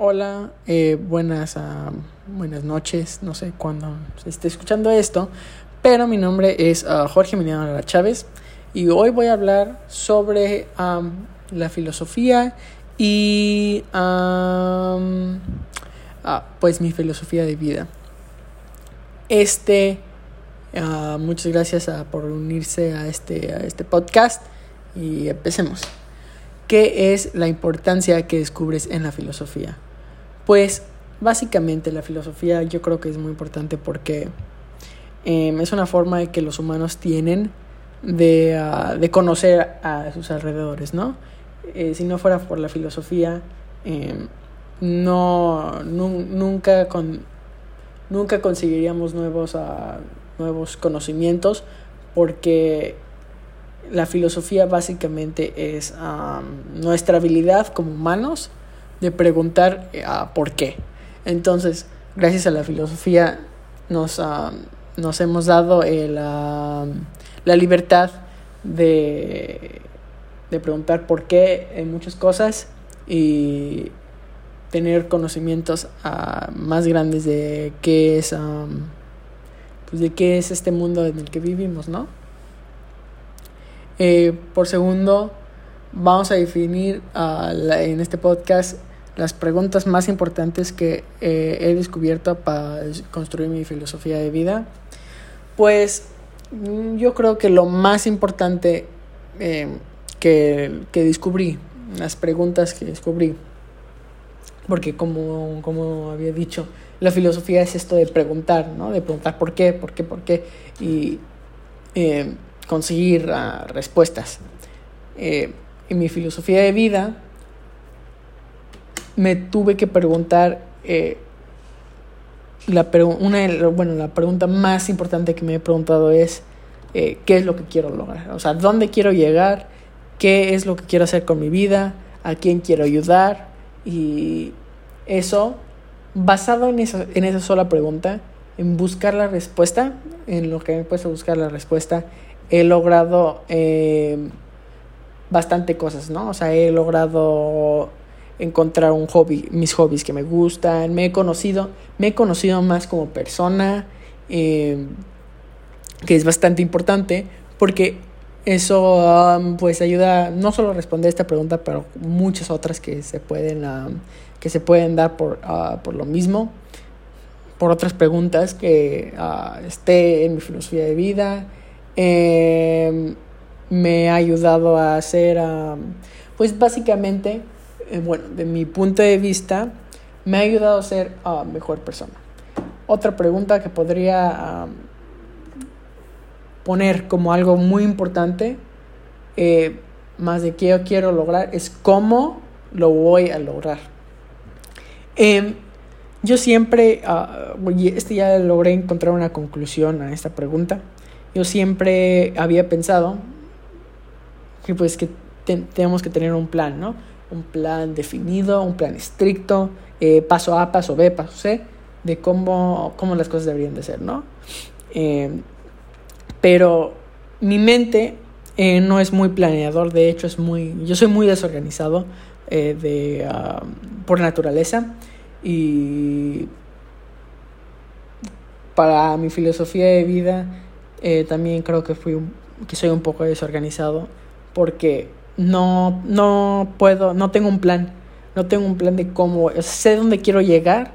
Hola, eh, buenas, uh, buenas noches, no sé cuándo se esté escuchando esto, pero mi nombre es uh, Jorge Emiliano Lara Chávez y hoy voy a hablar sobre la filosofía y ah, pues mi filosofía de vida. Este, uh, muchas gracias por unirse a este, a este podcast y empecemos. ¿Qué es la importancia que descubres en la filosofía? Pues básicamente la filosofía yo creo que es muy importante porque em, es una forma de que los humanos tienen de, ah, de conocer a sus alrededores, ¿no? Eh, si no fuera por la filosofía, em, no, nunca, con, nunca conseguiríamos nuevos, uh, nuevos conocimientos porque la filosofía básicamente es nuestra habilidad como humanos de preguntar eh, por qué. Entonces, gracias a la filosofía nos, nos hemos dado la libertad de, de preguntar por qué en muchas cosas y tener conocimientos uh, más grandes de qué es pues de qué es este mundo en el que vivimos, ¿no? Eh, por segundo, vamos a definir en este podcast las preguntas más importantes que eh, he descubierto para construir mi filosofía de vida, pues mm, yo creo que lo más importante eh, que, que, descubrí, las preguntas que descubrí, porque como, como había dicho, la filosofía es esto de preguntar, ¿no? De preguntar por qué, por qué, por qué, y eh, conseguir uh, respuestas. en mi filosofía de vida, me tuve que preguntar eh, la, una, bueno, la pregunta más importante que me he preguntado es eh, qué es lo que quiero lograr, o sea, dónde quiero llegar, qué es lo que quiero hacer con mi vida, a quién quiero ayudar y eso, basado en esa, en esa sola pregunta, en buscar la respuesta, en lo que me he puesto a buscar la respuesta, he logrado eh, bastante cosas, ¿no? O sea, he logrado encontrar un hobby, mis hobbies que me gustan, me he conocido, me he conocido más como persona, eh, que es bastante importante, porque eso pues ayuda no solo a responder esta pregunta, pero muchas otras que se pueden, que se pueden dar por, uh, por lo mismo, por otras preguntas que uh, esté en mi filosofía de vida. Eh, me ha ayudado a hacer, pues básicamente, eh, bueno, de mi punto de vista, me ha ayudado a ser uh, mejor persona. Otra pregunta que podría poner como algo muy importante, eh, más de qué yo quiero lograr, es cómo lo voy a lograr. Em, yo siempre, uh, este ya logré encontrar una conclusión a esta pregunta. Yo siempre había pensado que pues que tenemos que tener un plan, ¿no? Un plan definido, un plan estricto, eh, paso A, paso B, paso C, de cómo, cómo las cosas deberían de ser, ¿no? Eh, pero mi mente eh, no es muy planeador, de hecho es muy, yo soy muy desorganizado de, ah, por naturaleza y para mi filosofía de vida también creo que fui que soy un poco desorganizado porque no, no puedo, no tengo un plan, no tengo un plan de cómo, sé dónde quiero llegar,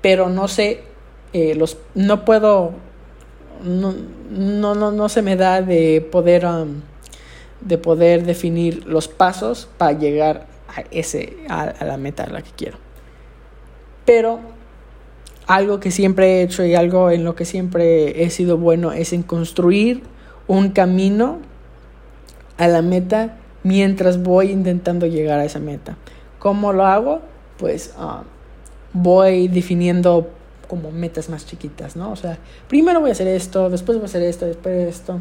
pero no sé, eh, los, no puedo, no, no, no, no se me da de poder, um, de poder definir los pasos para llegar a, ese, a, a la meta a la que quiero. Pero algo que siempre he hecho y algo en lo que siempre he sido bueno es en construir un camino a la meta mientras voy intentando llegar a esa meta. ¿Cómo lo hago? Pues ah, voy definiendo como metas más chiquitas, ¿no? O sea, primero voy a hacer esto, después voy a hacer esto, después esto.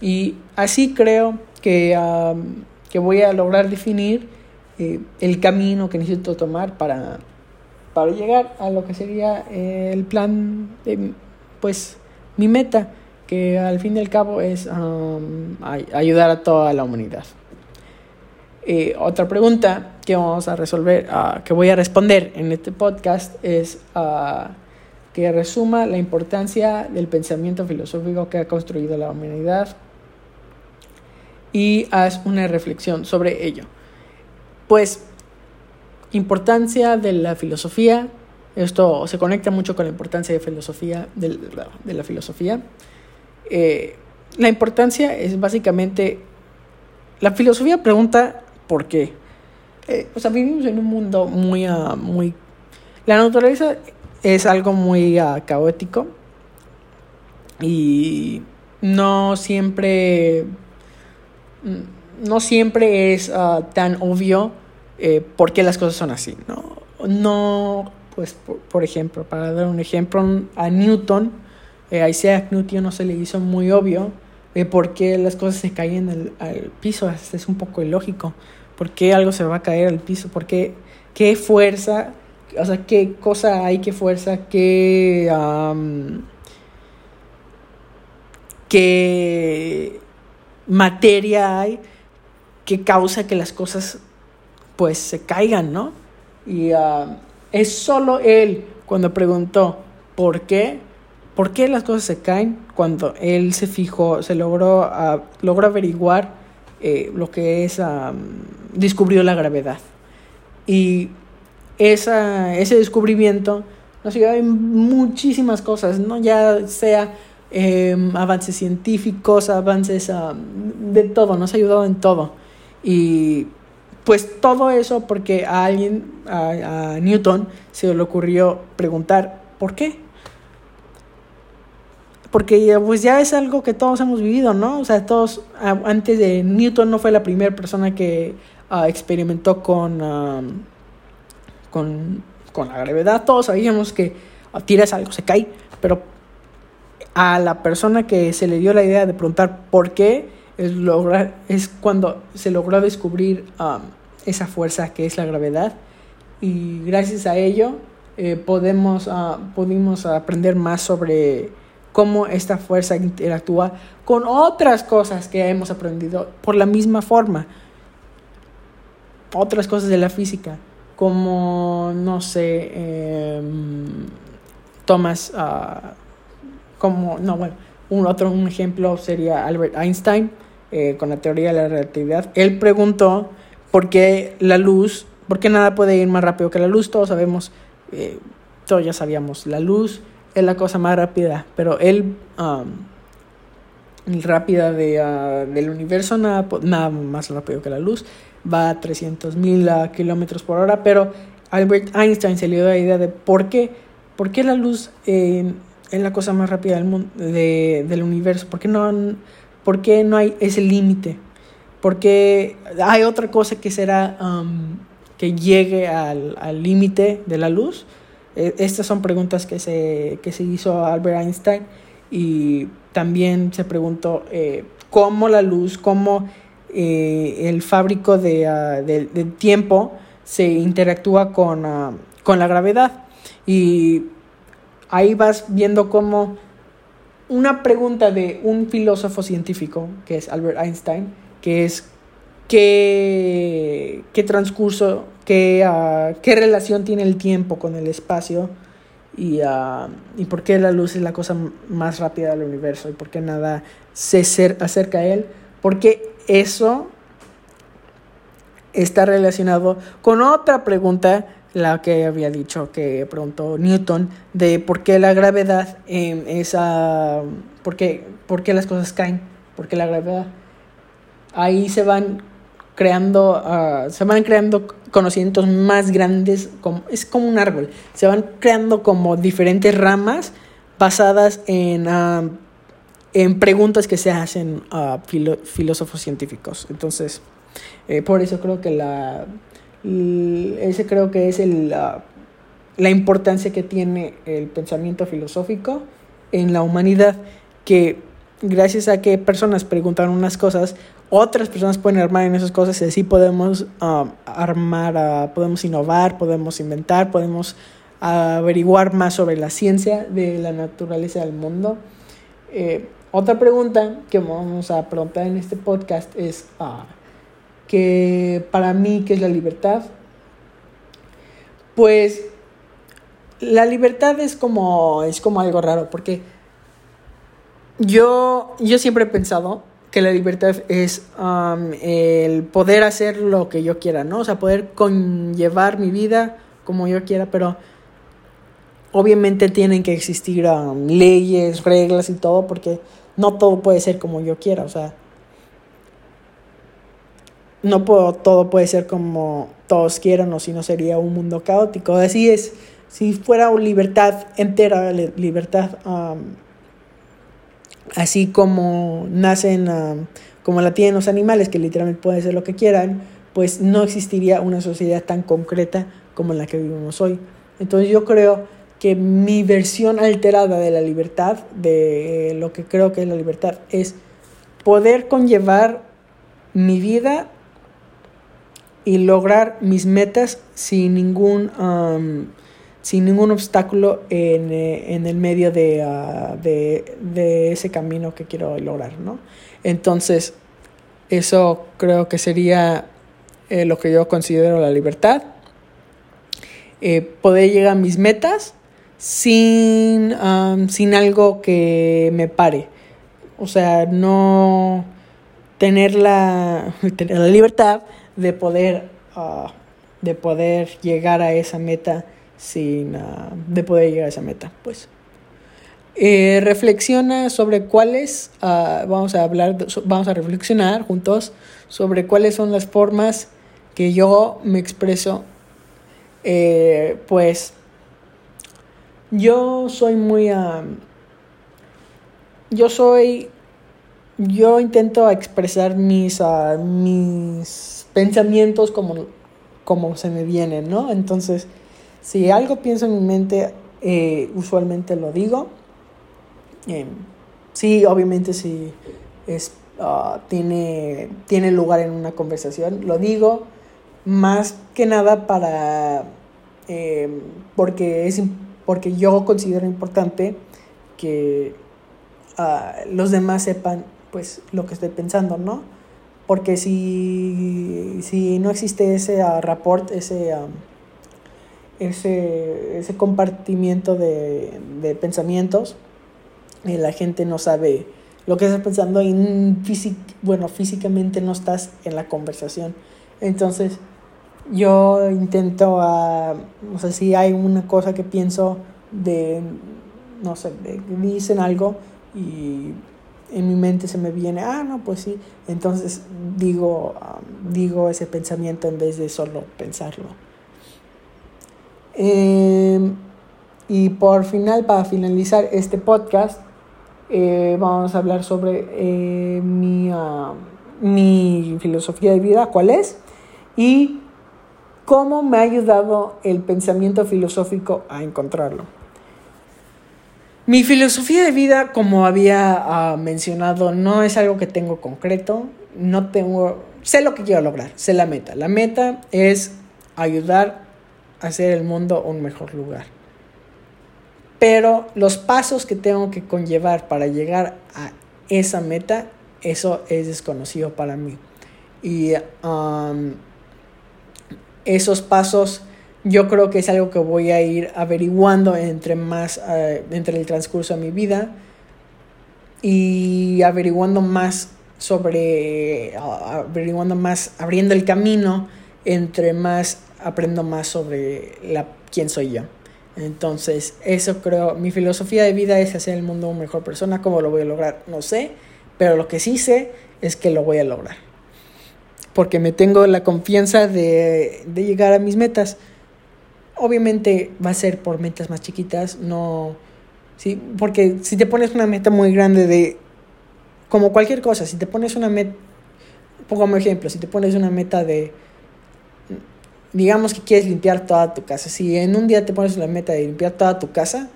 Y así creo que, ah, que voy a lograr definir eh, el camino que necesito tomar para, para llegar a lo que sería el plan de, pues, mi meta, que al fin y al cabo es ah, ayudar a toda la humanidad. Eh, otra pregunta que vamos a resolver, que voy a responder en este podcast es que resuma la importancia del pensamiento filosófico que ha construido la humanidad y haz una reflexión sobre ello. Pues, importancia de la filosofía, esto se conecta mucho con la importancia de, filosofía, de, la filosofía. Eh, la importancia es básicamente, la filosofía pregunta por qué. Eh, o sea, vivimos en un mundo muy, uh, muy... La naturaleza es algo muy uh, caótico y no siempre no siempre es uh, tan obvio eh, por qué las cosas son así, ¿no? No, pues, por, ejemplo, para dar un ejemplo, a Newton, eh, a Isaac Newton no se le hizo muy obvio eh, por qué las cosas se caen al, al piso, es un poco ilógico, por qué algo se va a caer al piso, por qué, qué fuerza, o sea, qué cosa hay, qué fuerza, qué... qué materia hay que causa que las cosas pues se caigan, ¿no? Y ah, es solo él cuando preguntó por qué, por qué las cosas se caen, cuando él se fijó, se logró, uh, logró averiguar eh, lo que es, descubrió la gravedad. Y esa, ese descubrimiento nos ayuda en muchísimas cosas, ¿no? Ya sea Em, avances científicos, avances de todo, nos ha ayudado en todo. Y pues todo eso porque a alguien, a, Newton, se le ocurrió preguntar, ¿por qué? Porque pues ya es algo que todos hemos vivido, ¿no? O sea, todos, antes de Newton no fue la primera persona que ah, experimentó con, con, con la gravedad, todos sabíamos que ah, tiras algo, se cae, pero a la persona que se le dio la idea de preguntar por qué es, lograr, es cuando se logró descubrir esa fuerza que es la gravedad y gracias a ello eh, podemos, uh, pudimos aprender más sobre cómo esta fuerza interactúa con otras cosas que hemos aprendido por la misma forma. Otras cosas de la física, como, no sé, eh, Thomas... Uh, como, no, bueno, un otro un ejemplo sería Albert Einstein eh, con la teoría de la relatividad. Él preguntó por qué la luz, por qué nada puede ir más rápido que la luz. Todos sabemos, eh, todos ya sabíamos, la luz es la cosa más rápida, pero él, um, rápida de, uh, del universo, nada, nada más rápido que la luz, va a 300 mil uh, kilómetros por hora, pero Albert Einstein se le dio la idea de por qué, por qué la luz es la cosa más rápida del, mundo, de, del universo? ¿Por qué no, por qué no hay ese límite? Porque hay otra cosa que será um, que llegue al límite de la luz. E, estas son preguntas que se, que se hizo Albert Einstein y también se preguntó eh, cómo la luz, cómo eh, el fábrico de, uh, del tiempo se interactúa con, uh, con la gravedad. Y ahí vas viendo cómo una pregunta de un filósofo científico, que es Albert Einstein, que es qué, qué transcurso, qué, ah, qué relación tiene el tiempo con el espacio y, uh, y por qué la luz es la cosa más rápida del universo y por qué nada se acerca a él, porque eso está relacionado con otra pregunta la que había dicho que preguntó Newton de por qué la gravedad es por, qué, por qué las cosas caen, por qué la gravedad. Ahí se van creando, uh, se van creando conocimientos más grandes, como, es como un árbol, se van creando como diferentes ramas basadas en, uh, en preguntas que se hacen a filósofos científicos. Entonces, eh, por eso creo que la ese creo que es el, la importancia que tiene el pensamiento filosófico en la humanidad, que gracias a que personas preguntan unas cosas, otras personas pueden armar en esas cosas y así podemos um, armar, uh, podemos innovar, podemos inventar, podemos averiguar más sobre la ciencia de la naturaleza del mundo. Eh, otra pregunta que vamos a preguntar en este podcast es, uh, que para mí, ¿qué es la libertad? Pues la libertad es como, es como algo raro, porque yo, yo siempre he pensado que la libertad es um, el poder hacer lo que yo quiera, ¿no? O sea, poder conllevar mi vida como yo quiera, pero obviamente tienen que existir um, leyes, reglas y todo, porque no todo puede ser como yo quiera, o sea, no puedo, todo puede ser como todos quieran o si no sería un mundo caótico. Así es, si fuera libertad entera, libertad um, así como nacen, como la tienen los animales, que literalmente pueden ser lo que quieran, pues no existiría una sociedad tan concreta como la que vivimos hoy. Entonces yo creo que mi versión alterada de la libertad, de lo que creo que es la libertad, es poder conllevar mi vida y lograr mis metas sin ningún, sin ningún obstáculo en, eh, el medio ah, de, de, ese camino que quiero lograr, ¿no? Entonces, eso creo que sería eh, lo que yo considero la libertad. Eh, poder llegar a mis metas sin, sin algo que me pare. O sea, no tener la, tener la libertad de poder, ah, de poder llegar a esa meta sin, ah, de poder llegar a esa meta, pues. Eh, reflexiona sobre cuáles, uh, vamos a hablar, vamos a reflexionar juntos sobre cuáles son las formas que yo me expreso. Eh, pues yo soy muy, yo soy, yo intento expresar mis, mis pensamientos como, como se me vienen, ¿no? Entonces, si algo pienso en mi mente, eh, usualmente lo digo. Eh, sí, obviamente si es, ah, tiene, tiene lugar en una conversación, lo digo más que nada para, eh, porque, es, porque yo considero importante que ah, los demás sepan pues lo que estoy pensando, ¿no? porque si, si no existe ese uh, rapport, ese, ese, ese, compartimiento de, de pensamientos, eh, la gente no sabe lo que estás pensando y bueno, físicamente no estás en la conversación. Entonces, yo intento, uh, no sé si hay una cosa que pienso de, no sé, de, dicen algo y en mi mente se me viene, ah, no, pues sí. Entonces digo, digo ese pensamiento en vez de solo pensarlo. Em, y por final, para finalizar este podcast, eh, vamos a hablar sobre eh, mi, mi filosofía de vida, cuál es, y cómo me ha ayudado el pensamiento filosófico a encontrarlo. Mi filosofía de vida, como había ah, mencionado, no es algo que tengo concreto, no tengo, sé lo que quiero lograr, sé la meta. La meta es ayudar hacer el mundo un mejor lugar. Pero los pasos que tengo que conllevar para llegar a esa meta, eso es desconocido para mí. Y esos pasos yo creo que es algo que voy a ir averiguando entre más, eh, entre el transcurso de mi vida y averiguando más sobre, averiguando más, abriendo el camino, entre más aprendo más sobre la, quién soy yo. Entonces, eso creo, mi filosofía de vida es hacer el mundo una mejor persona. ¿Cómo lo voy a lograr? No sé, pero lo que sí sé es que lo voy a lograr. Porque me tengo la confianza de, de llegar a mis metas. Obviamente va a ser por metas más chiquitas, no... ¿sí? Porque si te pones una meta muy grande de... Como cualquier cosa, si te pones una meta... Pongo como ejemplo, si te pones una meta de... Digamos que quieres limpiar toda tu casa. Si en un día te pones una meta de limpiar toda tu casa,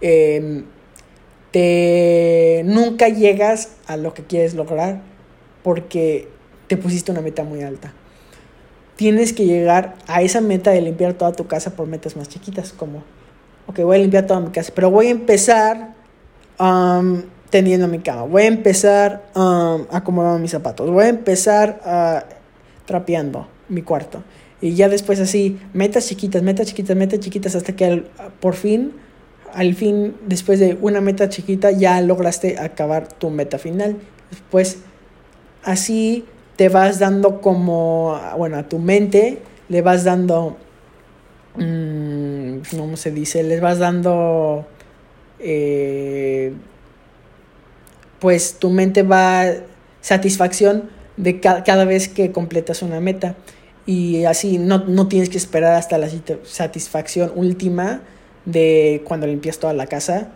em, te nunca llegas a lo que quieres lograr porque te pusiste una meta muy alta tienes que llegar a esa meta de limpiar toda tu casa por metas más chiquitas, como, ok, voy a limpiar toda mi casa, pero voy a empezar um, tendiendo mi cama, voy a empezar um, acomodando mis zapatos, voy a empezar trapeando mi cuarto. Y ya después así, metas chiquitas, metas chiquitas, metas chiquitas, hasta que por fin, al fin, después de una meta chiquita, ya lograste acabar tu meta final. Pues así te vas dando como, bueno, a tu mente le vas dando, mmm, ¿cómo se dice? Les vas dando, eh, pues tu mente va satisfacción de cada vez que completas una meta. Y así no, no tienes que esperar hasta la satisfacción última de cuando limpias toda la casa,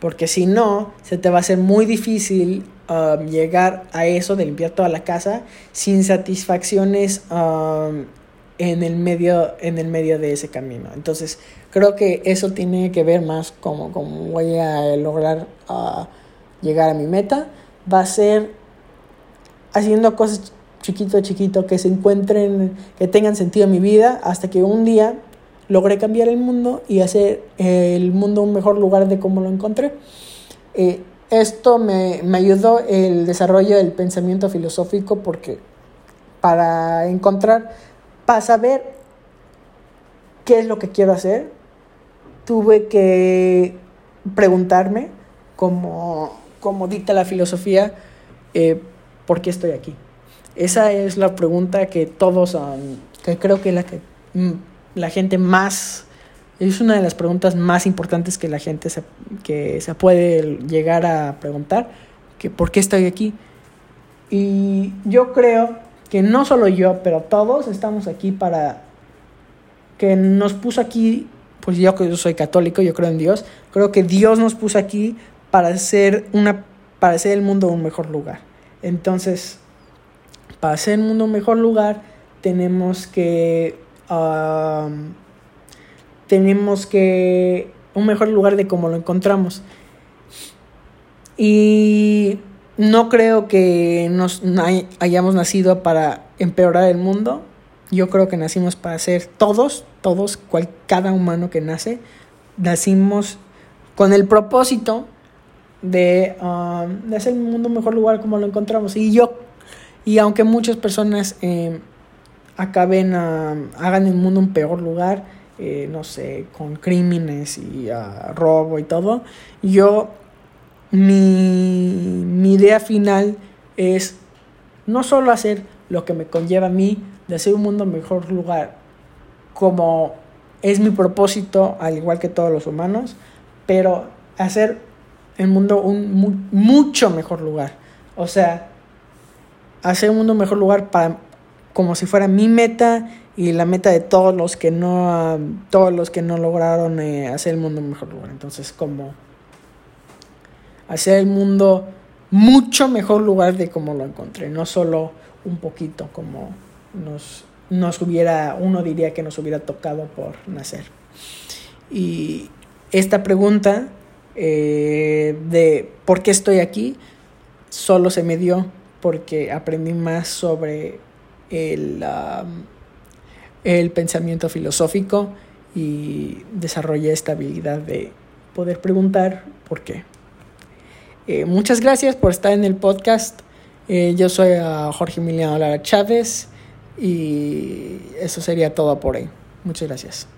porque si no, se te va a hacer muy difícil um, llegar a eso de limpiar toda la casa sin satisfacciones um, en, el medio, en el medio de ese camino. Entonces, creo que eso tiene que ver más como, como voy a lograr uh, llegar a mi meta. Va a ser haciendo cosas chiquito, chiquito, que se encuentren, que tengan sentido en mi vida, hasta que un día logré cambiar el mundo y hacer el mundo un mejor lugar de cómo lo encontré. Eh, esto me, me, ayudó el desarrollo del pensamiento filosófico porque para encontrar, para saber qué es lo que quiero hacer, tuve que preguntarme, como, como dicta la filosofía, eh, ¿por qué estoy aquí? Esa es la pregunta que todos, que creo que la que mm, la gente más, es una de las preguntas más importantes que la gente se, que se puede llegar a preguntar, que ¿por qué estoy aquí? Y yo creo que no solo yo, pero todos estamos aquí para que nos puso aquí, pues yo que soy católico, yo creo en Dios, creo que Dios nos puso aquí para hacer una para hacer el mundo un mejor lugar. Entonces, hacer el mundo un mejor lugar, tenemos que tenemos que un mejor lugar de cómo lo encontramos. Y no creo que nos hayamos nacido para empeorar el mundo. Yo creo que nacimos para ser todos, todos, cual, cada humano que nace, nacimos con el propósito de, de hacer el mundo un mejor lugar como lo encontramos. Y yo, y aunque muchas personas eh, acaben, hagan el mundo un peor lugar, eh, no sé, con crímenes y uh, robo y todo. Yo, mi, mi idea final es no solo hacer lo que me conlleva a mí de hacer un mundo mejor lugar, como es mi propósito, al igual que todos los humanos, pero hacer el mundo un mucho mejor lugar. O sea, hacer un mundo mejor lugar para como si fuera mi meta y la meta de todos los que no todos los que no lograron eh, hacer el mundo un mejor lugar. Entonces como hacer el mundo mucho mejor lugar de como lo encontré no solo un poquito como nos nos hubiera uno diría que nos hubiera tocado por nacer. Y esta pregunta eh, de por qué estoy aquí solo se me dio porque aprendí más sobre el, el pensamiento filosófico y desarrollé esta habilidad de poder preguntar por qué. Eh, muchas gracias por estar en el podcast. Eh, yo soy Jorge Emiliano Lara Chávez y eso sería todo por hoy. Muchas gracias.